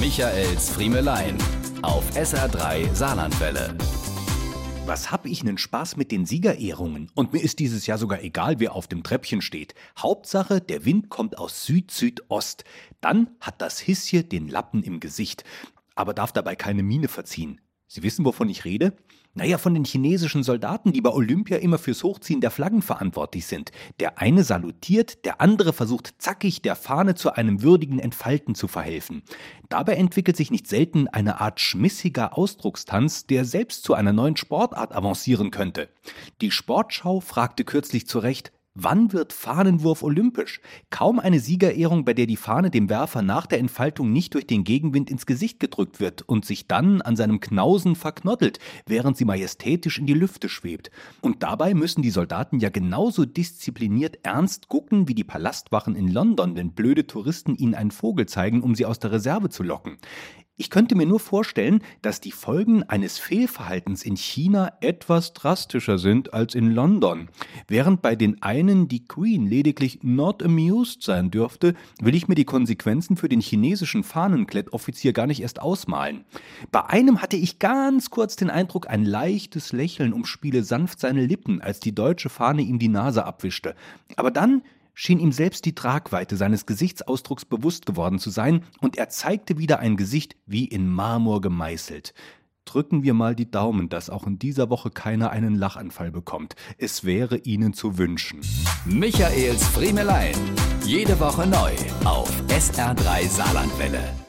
Michaels Friemelein auf SR3 Saarlandwelle. Was hab ich nen Spaß mit den Siegerehrungen? Und mir ist dieses Jahr sogar egal, wer auf dem Treppchen steht. Hauptsache, der Wind kommt aus Süd-Südost. Dann hat das Hisschen den Lappen im Gesicht, aber darf dabei keine Miene verziehen. Sie wissen, wovon ich rede? Naja, von den chinesischen Soldaten, die bei Olympia immer fürs Hochziehen der Flaggen verantwortlich sind. Der eine salutiert, der andere versucht zackig der Fahne zu einem würdigen Entfalten zu verhelfen. Dabei entwickelt sich nicht selten eine Art schmissiger Ausdruckstanz, der selbst zu einer neuen Sportart avancieren könnte. Die Sportschau fragte kürzlich zu Recht, Wann wird Fahnenwurf olympisch? Kaum eine Siegerehrung, bei der die Fahne dem Werfer nach der Entfaltung nicht durch den Gegenwind ins Gesicht gedrückt wird und sich dann an seinem Knausen verknottelt, während sie majestätisch in die Lüfte schwebt. Und dabei müssen die Soldaten ja genauso diszipliniert ernst gucken wie die Palastwachen in London, wenn blöde Touristen ihnen einen Vogel zeigen, um sie aus der Reserve zu locken. Ich könnte mir nur vorstellen, dass die Folgen eines Fehlverhaltens in China etwas drastischer sind als in London. Während bei den einen die Queen lediglich not amused sein dürfte, will ich mir die Konsequenzen für den chinesischen Fahnenklettoffizier gar nicht erst ausmalen. Bei einem hatte ich ganz kurz den Eindruck, ein leichtes Lächeln umspiele sanft seine Lippen, als die deutsche Fahne ihm die Nase abwischte. Aber dann schien ihm selbst die Tragweite seines Gesichtsausdrucks bewusst geworden zu sein, und er zeigte wieder ein Gesicht wie in Marmor gemeißelt. Drücken wir mal die Daumen, dass auch in dieser Woche keiner einen Lachanfall bekommt. Es wäre Ihnen zu wünschen. Michaels Friemelein. Jede Woche neu auf SR3 Saarlandwelle.